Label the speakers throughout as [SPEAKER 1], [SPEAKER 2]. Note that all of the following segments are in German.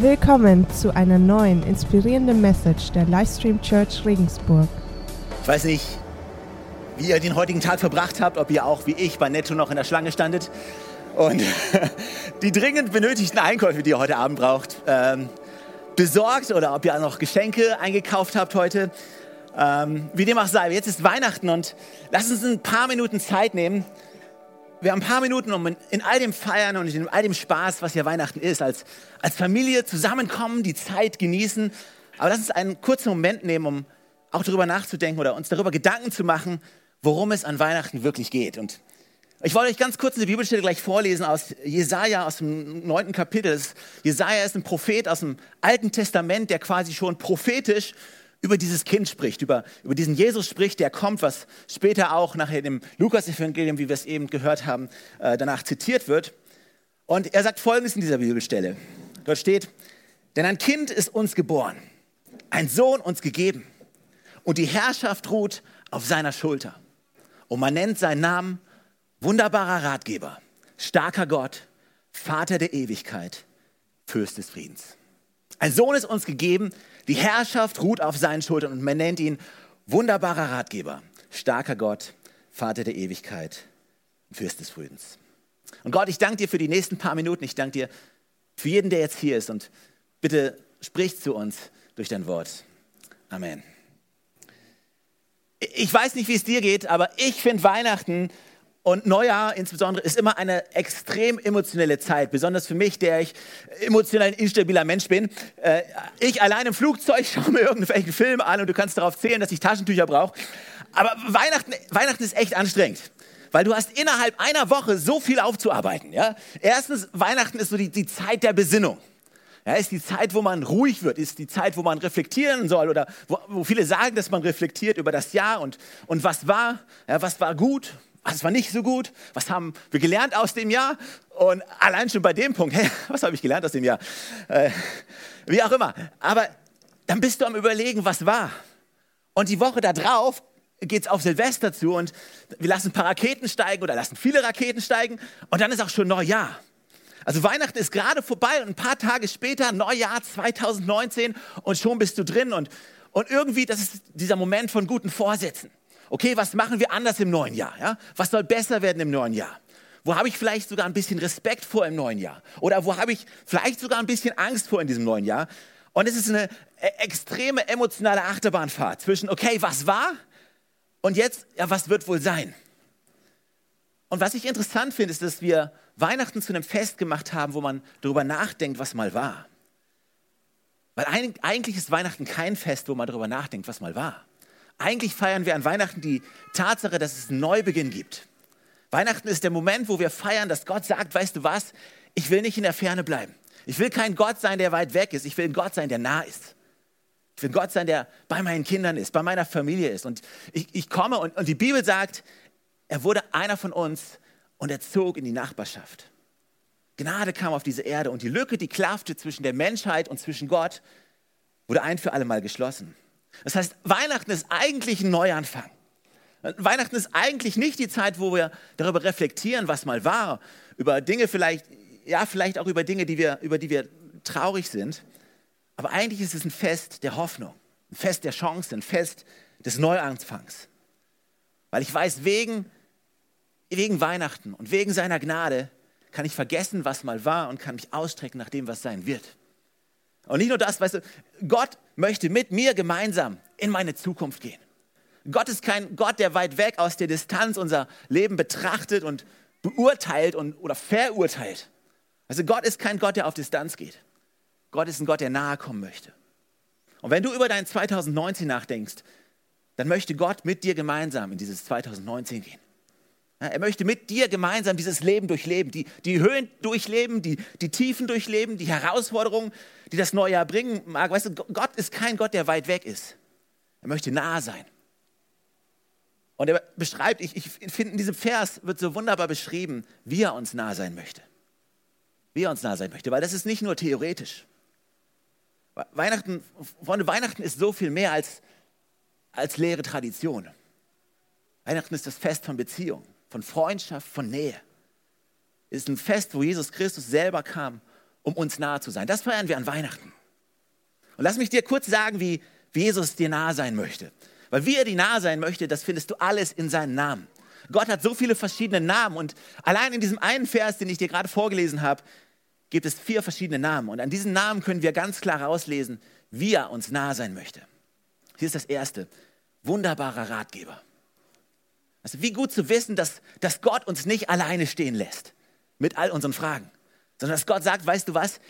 [SPEAKER 1] Willkommen zu einer neuen inspirierenden Message der Livestream Church Regensburg.
[SPEAKER 2] Ich weiß nicht, wie ihr den heutigen Tag verbracht habt, ob ihr auch wie ich bei Netto noch in der Schlange standet und die dringend benötigten Einkäufe, die ihr heute Abend braucht, ähm, besorgt oder ob ihr auch noch Geschenke eingekauft habt heute. Ähm, wie dem auch sei, jetzt ist Weihnachten und lasst uns ein paar Minuten Zeit nehmen. Wir haben ein paar Minuten, um in all dem Feiern und in all dem Spaß, was ja Weihnachten ist, als, als Familie zusammenkommen, die Zeit genießen. Aber lass uns einen kurzen Moment nehmen, um auch darüber nachzudenken oder uns darüber Gedanken zu machen, worum es an Weihnachten wirklich geht. Und ich wollte euch ganz kurz eine Bibelstelle gleich vorlesen aus Jesaja, aus dem neunten Kapitel. Jesaja ist ein Prophet aus dem Alten Testament, der quasi schon prophetisch über dieses Kind spricht, über, über diesen Jesus spricht, der kommt, was später auch nachher im Lukas-Evangelium, wie wir es eben gehört haben, äh, danach zitiert wird. Und er sagt Folgendes in dieser Bibelstelle. Dort steht, denn ein Kind ist uns geboren, ein Sohn uns gegeben und die Herrschaft ruht auf seiner Schulter. Und man nennt seinen Namen wunderbarer Ratgeber, starker Gott, Vater der Ewigkeit, Fürst des Friedens. Ein Sohn ist uns gegeben, die Herrschaft ruht auf seinen Schultern und man nennt ihn wunderbarer Ratgeber, starker Gott, Vater der Ewigkeit, Fürst des Friedens. Und Gott, ich danke dir für die nächsten paar Minuten. Ich danke dir für jeden, der jetzt hier ist. Und bitte sprich zu uns durch dein Wort. Amen. Ich weiß nicht, wie es dir geht, aber ich finde Weihnachten und Neujahr insbesondere ist immer eine extrem emotionelle Zeit, besonders für mich, der ich emotional ein instabiler Mensch bin. Äh, ich allein im Flugzeug schaue mir irgendwelchen Film an und du kannst darauf zählen, dass ich Taschentücher brauche. Aber Weihnachten, Weihnachten ist echt anstrengend. Weil du hast innerhalb einer Woche so viel aufzuarbeiten. Ja? Erstens, Weihnachten ist so die, die Zeit der Besinnung. Ja, ist die Zeit, wo man ruhig wird, ist die Zeit, wo man reflektieren soll oder wo, wo viele sagen, dass man reflektiert über das Jahr und, und was war, ja, was war gut, was war nicht so gut, was haben wir gelernt aus dem Jahr und allein schon bei dem Punkt, hey, was habe ich gelernt aus dem Jahr? Äh, wie auch immer. Aber dann bist du am Überlegen, was war. Und die Woche darauf geht es auf Silvester zu und wir lassen ein paar Raketen steigen oder lassen viele Raketen steigen und dann ist auch schon Neujahr. Also Weihnachten ist gerade vorbei und ein paar Tage später, Neujahr 2019 und schon bist du drin und, und irgendwie, das ist dieser Moment von guten Vorsätzen okay, was machen wir anders im neuen Jahr? Ja? Was soll besser werden im neuen Jahr? Wo habe ich vielleicht sogar ein bisschen Respekt vor im neuen Jahr? Oder wo habe ich vielleicht sogar ein bisschen Angst vor in diesem neuen Jahr? Und es ist eine e, extreme emotionale Achterbahnfahrt zwischen, okay, was war? Und jetzt, ja, was wird wohl sein? Und was ich interessant finde, ist, dass wir Weihnachten zu einem Fest gemacht haben, wo man darüber nachdenkt, was mal war. Weil eigentlich ist Weihnachten kein Fest, wo man darüber nachdenkt, was mal war. Eigentlich feiern wir an Weihnachten die Tatsache, dass es einen Neubeginn gibt. Weihnachten ist der Moment, wo wir feiern, dass Gott sagt, weißt du was, ich will nicht in der Ferne bleiben. Ich will kein Gott sein, der weit weg ist. Ich will ein Gott sein, der nah ist. Ich will ein Gott sein, der bei meinen Kindern ist, bei meiner Familie ist. Und ich, ich komme und, und die Bibel sagt, er wurde einer von uns und er zog in die Nachbarschaft. Gnade kam auf diese Erde und die Lücke, die klaffte zwischen der Menschheit und zwischen Gott, wurde ein für alle Mal geschlossen. Das heißt, Weihnachten ist eigentlich ein Neuanfang. Weihnachten ist eigentlich nicht die Zeit, wo wir darüber reflektieren, was mal war, über Dinge vielleicht, ja, vielleicht auch über Dinge, die wir, über die wir traurig sind. Aber eigentlich ist es ein Fest der Hoffnung, ein Fest der Chance, ein Fest des Neuanfangs. Weil ich weiß, wegen, wegen Weihnachten und wegen seiner Gnade kann ich vergessen, was mal war und kann mich ausstrecken nach dem, was sein wird. Und nicht nur das, weißt du, Gott möchte mit mir gemeinsam in meine Zukunft gehen. Gott ist kein Gott, der weit weg aus der Distanz unser Leben betrachtet und beurteilt und, oder verurteilt. Also Gott ist kein Gott, der auf Distanz geht. Gott ist ein Gott, der nahe kommen möchte. Und wenn du über dein 2019 nachdenkst, dann möchte Gott mit dir gemeinsam in dieses 2019 gehen. Er möchte mit dir gemeinsam dieses Leben durchleben, die, die Höhen durchleben, die, die Tiefen durchleben, die Herausforderungen, die das neue Jahr bringen mag. Weißt du, Gott ist kein Gott, der weit weg ist. Er möchte nah sein. Und er beschreibt, ich, ich finde, in diesem Vers wird so wunderbar beschrieben, wie er uns nah sein möchte. Wie er uns nah sein möchte, weil das ist nicht nur theoretisch. Weihnachten, Freunde, Weihnachten ist so viel mehr als, als leere Tradition. Weihnachten ist das Fest von Beziehung von Freundschaft, von Nähe. Es ist ein Fest, wo Jesus Christus selber kam, um uns nahe zu sein. Das feiern wir an Weihnachten. Und lass mich dir kurz sagen, wie, Jesus dir nahe sein möchte. Weil wie er dir nahe sein möchte, das findest du alles in seinem Namen. Gott hat so viele verschiedene Namen und allein in diesem einen Vers, den ich dir gerade vorgelesen habe, gibt es vier verschiedene Namen. Und an diesen Namen können wir ganz klar rauslesen, wie er uns nahe sein möchte. Hier ist das erste. Wunderbarer Ratgeber. Also wie gut zu wissen, dass, dass Gott uns nicht alleine stehen lässt mit all unseren Fragen, sondern dass Gott sagt, weißt du was,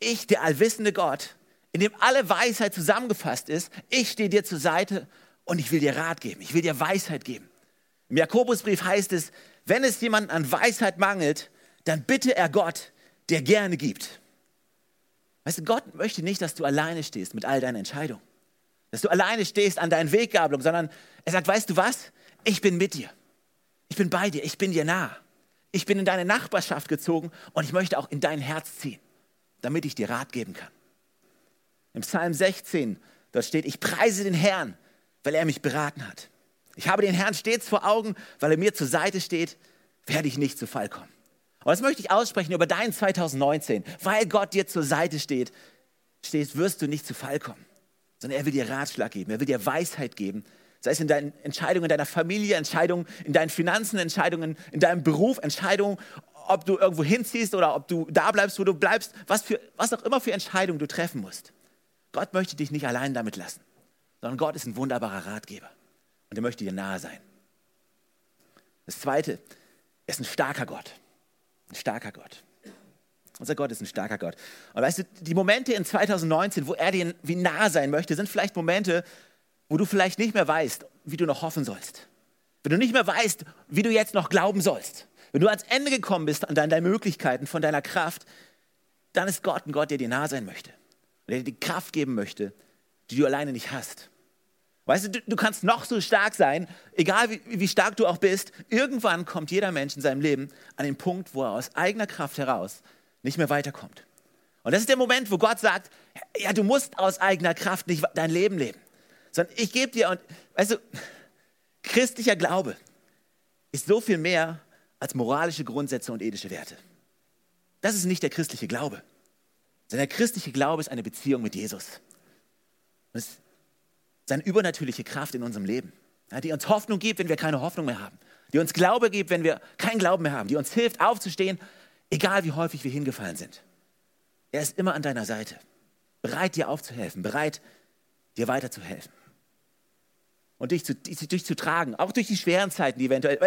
[SPEAKER 2] ich, der allwissende Gott, in dem alle Weisheit zusammengefasst ist, ich stehe dir zur Seite und ich will dir Rat geben, ich will dir Weisheit geben. Im Jakobusbrief heißt es, wenn es jemandem an Weisheit mangelt, dann bitte er Gott, der gerne gibt. Weißt du, Gott möchte nicht, dass du alleine stehst mit all deinen Entscheidungen, dass du alleine stehst an deinen Weggabelungen, sondern er sagt, weißt du was, ich bin mit dir, ich bin bei dir, ich bin dir nah. Ich bin in deine Nachbarschaft gezogen und ich möchte auch in dein Herz ziehen, damit ich dir Rat geben kann. Im Psalm 16, dort steht, ich preise den Herrn, weil er mich beraten hat. Ich habe den Herrn stets vor Augen, weil er mir zur Seite steht, werde ich nicht zu Fall kommen. Und das möchte ich aussprechen über dein 2019. Weil Gott dir zur Seite steht, steht, wirst du nicht zu Fall kommen, sondern er will dir Ratschlag geben, er will dir Weisheit geben, sei es in deinen Entscheidungen in deiner Familie, Entscheidungen in deinen Finanzen, Entscheidungen in deinem Beruf, Entscheidungen, ob du irgendwo hinziehst oder ob du da bleibst, wo du bleibst, was, für, was auch immer für Entscheidungen du treffen musst. Gott möchte dich nicht allein damit lassen, sondern Gott ist ein wunderbarer Ratgeber und er möchte dir nahe sein. Das Zweite, er ist ein starker Gott. Ein starker Gott. Unser Gott ist ein starker Gott. Und weißt du, die Momente in 2019, wo er dir wie nah sein möchte, sind vielleicht Momente, wo du vielleicht nicht mehr weißt, wie du noch hoffen sollst. Wenn du nicht mehr weißt, wie du jetzt noch glauben sollst. Wenn du ans Ende gekommen bist an deinen Möglichkeiten, von deiner Kraft, dann ist Gott ein Gott, der dir nah sein möchte. Und der dir die Kraft geben möchte, die du alleine nicht hast. Weißt du, du, du kannst noch so stark sein, egal wie, wie stark du auch bist, irgendwann kommt jeder Mensch in seinem Leben an den Punkt, wo er aus eigener Kraft heraus nicht mehr weiterkommt. Und das ist der Moment, wo Gott sagt, ja, du musst aus eigener Kraft nicht dein Leben leben, sondern ich gebe dir, und weißt du, christlicher Glaube ist so viel mehr als moralische Grundsätze und ethische Werte. Das ist nicht der christliche Glaube, sondern der christliche Glaube ist eine Beziehung mit Jesus. Und es seine übernatürliche Kraft in unserem Leben, die uns Hoffnung gibt, wenn wir keine Hoffnung mehr haben, die uns Glaube gibt, wenn wir keinen Glauben mehr haben, die uns hilft aufzustehen, egal wie häufig wir hingefallen sind. Er ist immer an deiner Seite, bereit dir aufzuhelfen, bereit dir weiterzuhelfen und dich zu, dich zu tragen, auch durch die schweren Zeiten, die eventuell.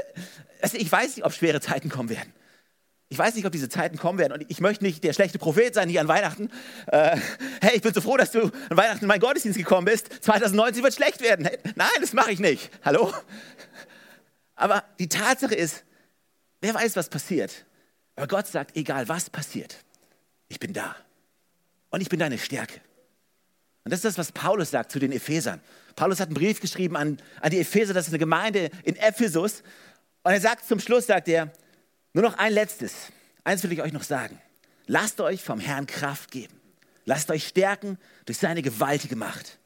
[SPEAKER 2] Also ich weiß nicht, ob schwere Zeiten kommen werden. Ich weiß nicht, ob diese Zeiten kommen werden. Und ich möchte nicht der schlechte Prophet sein hier an Weihnachten. Äh, hey, ich bin so froh, dass du an Weihnachten in meinen Gottesdienst gekommen bist. 2019 wird schlecht werden. Nein, das mache ich nicht. Hallo? Aber die Tatsache ist, wer weiß, was passiert. Aber Gott sagt, egal was passiert, ich bin da. Und ich bin deine Stärke. Und das ist das, was Paulus sagt zu den Ephesern. Paulus hat einen Brief geschrieben an, an die Epheser, das ist eine Gemeinde in Ephesus. Und er sagt zum Schluss, sagt er, nur noch ein letztes. Eins will ich euch noch sagen. Lasst euch vom Herrn Kraft geben. Lasst euch stärken durch seine gewaltige Macht.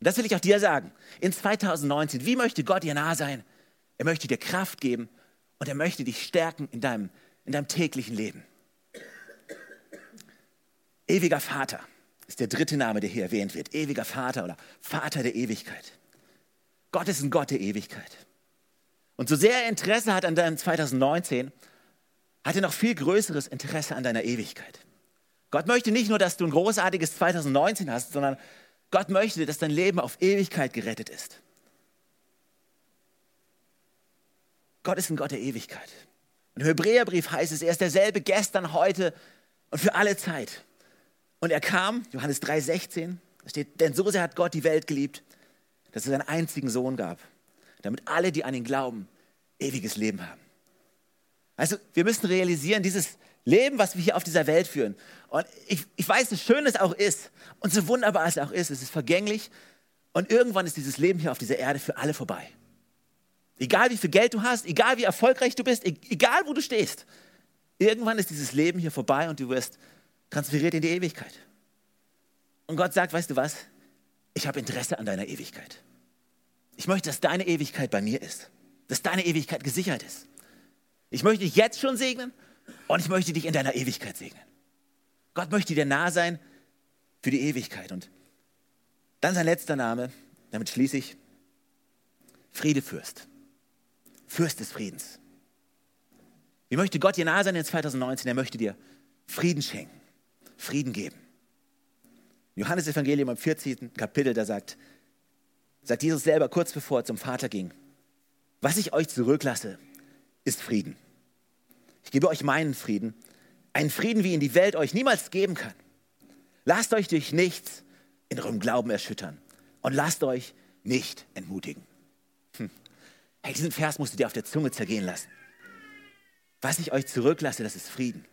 [SPEAKER 2] Und das will ich auch dir sagen. In 2019, wie möchte Gott dir nah sein? Er möchte dir Kraft geben und er möchte dich stärken in deinem, in deinem täglichen Leben. Ewiger Vater ist der dritte Name, der hier erwähnt wird. Ewiger Vater oder Vater der Ewigkeit. Gott ist ein Gott der Ewigkeit. Und so sehr er Interesse hat an deinem 2019, hat er noch viel größeres Interesse an deiner Ewigkeit. Gott möchte nicht nur, dass du ein großartiges 2019 hast, sondern Gott möchte, dass dein Leben auf Ewigkeit gerettet ist. Gott ist ein Gott der Ewigkeit. Im Hebräerbrief heißt es, er ist derselbe gestern, heute und für alle Zeit. Und er kam, Johannes 3,16, da steht, denn so sehr hat Gott die Welt geliebt, dass er seinen einzigen Sohn gab, damit alle, die an ihn glauben, ewiges Leben haben. Also wir müssen realisieren, dieses Leben, was wir hier auf dieser Welt führen, und ich, ich weiß, so schön es auch ist und so wunderbar es auch ist, es ist vergänglich und irgendwann ist dieses Leben hier auf dieser Erde für alle vorbei. Egal wie viel Geld du hast, egal wie erfolgreich du bist, e-, egal wo du stehst, irgendwann ist dieses Leben hier vorbei und du wirst transferiert in die Ewigkeit. Und Gott sagt, weißt du was? Ich habe Interesse an deiner Ewigkeit. Ich möchte, dass deine Ewigkeit bei mir ist, dass deine Ewigkeit gesichert ist. Ich möchte dich jetzt schon segnen und ich möchte dich in deiner Ewigkeit segnen. Gott möchte dir nah sein für die Ewigkeit. Und dann sein letzter Name, damit schließe ich, Friedefürst. Fürst des Friedens. Wie möchte Gott dir nah sein in 2019? Er möchte dir Frieden schenken, Frieden geben. Johannes Evangelium im 14. Kapitel, da sagt, sagt Jesus selber kurz bevor er zum Vater ging, was ich euch zurücklasse, ist Frieden. Ich gebe euch meinen Frieden, einen Frieden, wie ihn die Welt euch niemals geben kann. Lasst euch durch nichts in eurem Glauben erschüttern und lasst euch nicht entmutigen. Hm. Hey, diesen Vers musst du dir auf der Zunge zergehen lassen. Was ich euch zurücklasse, das ist Frieden.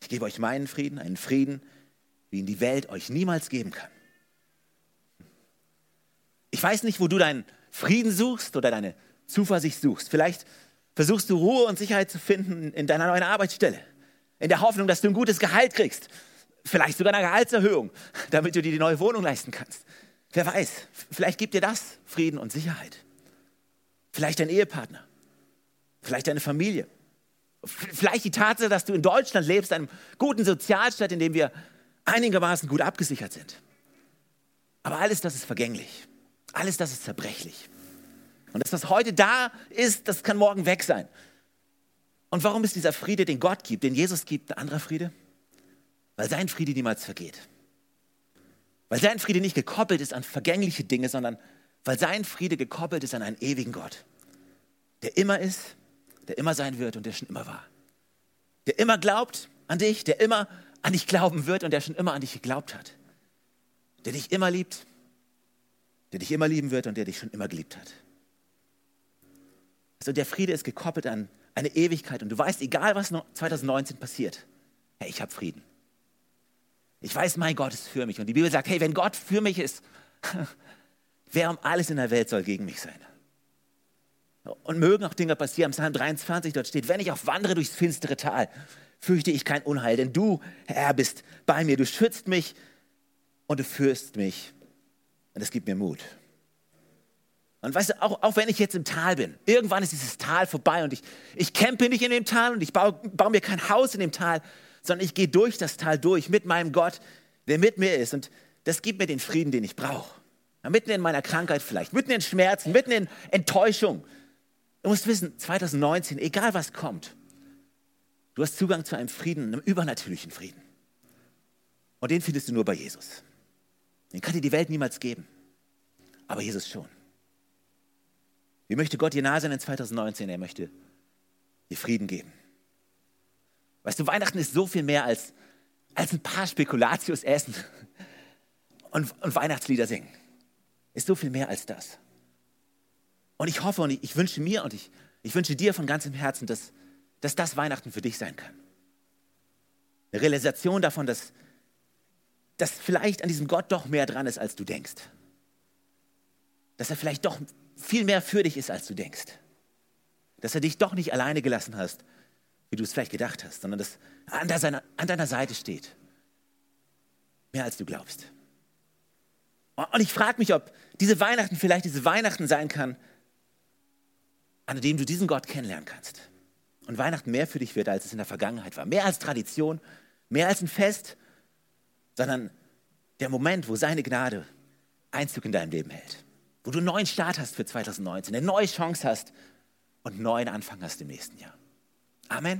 [SPEAKER 2] Ich gebe euch meinen Frieden, einen Frieden, wie ihn die Welt euch niemals geben kann. Ich weiß nicht, wo du deinen Frieden suchst oder deine Zuversicht suchst. Vielleicht versuchst du Ruhe und Sicherheit zu finden in deiner neuen Arbeitsstelle, in der Hoffnung, dass du ein gutes Gehalt kriegst, vielleicht sogar eine Gehaltserhöhung, damit du dir die neue Wohnung leisten kannst. Wer weiß, vielleicht gibt dir das Frieden und Sicherheit. Vielleicht dein Ehepartner, vielleicht deine Familie, vielleicht die Tatsache, dass du in Deutschland lebst, einem guten Sozialstaat, in dem wir einigermaßen gut abgesichert sind. Aber alles das ist vergänglich. Alles das ist zerbrechlich. Und das, was heute da ist, das kann morgen weg sein. Und warum ist dieser Friede, den Gott gibt, den Jesus gibt, ein anderer Friede? Weil sein Friede niemals vergeht. Weil sein Friede nicht gekoppelt ist an vergängliche Dinge, sondern weil sein Friede gekoppelt ist an einen ewigen Gott, der immer ist, der immer sein wird und der schon immer war. Der immer glaubt an dich, der immer an dich glauben wird und der schon immer an dich geglaubt hat. Der dich immer liebt, der dich immer lieben wird und der dich schon immer geliebt hat. Also der Friede ist gekoppelt an eine Ewigkeit und du weißt, egal was 2019 passiert, hey, ich habe Frieden. Ich weiß, mein Gott ist für mich. Und die Bibel sagt, hey, wenn Gott für mich ist, wer um alles in der Welt soll gegen mich sein? Und mögen auch Dinge passieren. Psalm 23 dort steht, wenn ich auch wandere durchs finstere Tal, fürchte ich kein Unheil, denn du, Herr, bist bei mir. Du schützt mich und du führst mich. Und es gibt mir Mut. Und weißt du, auch, auch wenn ich jetzt im Tal bin, irgendwann ist dieses Tal vorbei und ich, ich campe nicht in dem Tal und ich baue, baue mir kein Haus in dem Tal, sondern ich gehe durch das Tal durch mit meinem Gott, der mit mir ist. Und das gibt mir den Frieden, den ich brauche. Mitten in meiner Krankheit vielleicht, mitten in Schmerzen, mitten in Enttäuschung. Du musst wissen, 2019, egal was kommt, du hast Zugang zu einem Frieden, einem übernatürlichen Frieden. Und den findest du nur bei Jesus. Den kann dir die Welt niemals geben, aber Jesus schon. Wie möchte Gott dir nahe sein in 2019? Er möchte dir Frieden geben. Weißt du, Weihnachten ist so viel mehr als, als ein paar Spekulatius essen und, und Weihnachtslieder singen. Ist so viel mehr als das. Und ich hoffe und ich, ich wünsche mir und ich, ich wünsche dir von ganzem Herzen, dass, dass das Weihnachten für dich sein kann. Eine Realisation davon, dass, dass vielleicht an diesem Gott doch mehr dran ist, als du denkst. Dass er vielleicht doch viel mehr für dich ist, als du denkst. Dass er dich doch nicht alleine gelassen hast, wie du es vielleicht gedacht hast, sondern dass an, seiner, an deiner Seite steht. Mehr als du glaubst. Und ich frage mich, ob diese Weihnachten vielleicht diese Weihnachten sein kann, an dem du diesen Gott kennenlernen kannst. Und Weihnachten mehr für dich wird, als es in der Vergangenheit war. Mehr als Tradition, mehr als ein Fest, sondern der Moment, wo seine Gnade Einzug in deinem Leben hält. Wo du einen neuen Start hast für 2019, eine neue Chance hast und einen neuen Anfang hast im nächsten Jahr. Amen.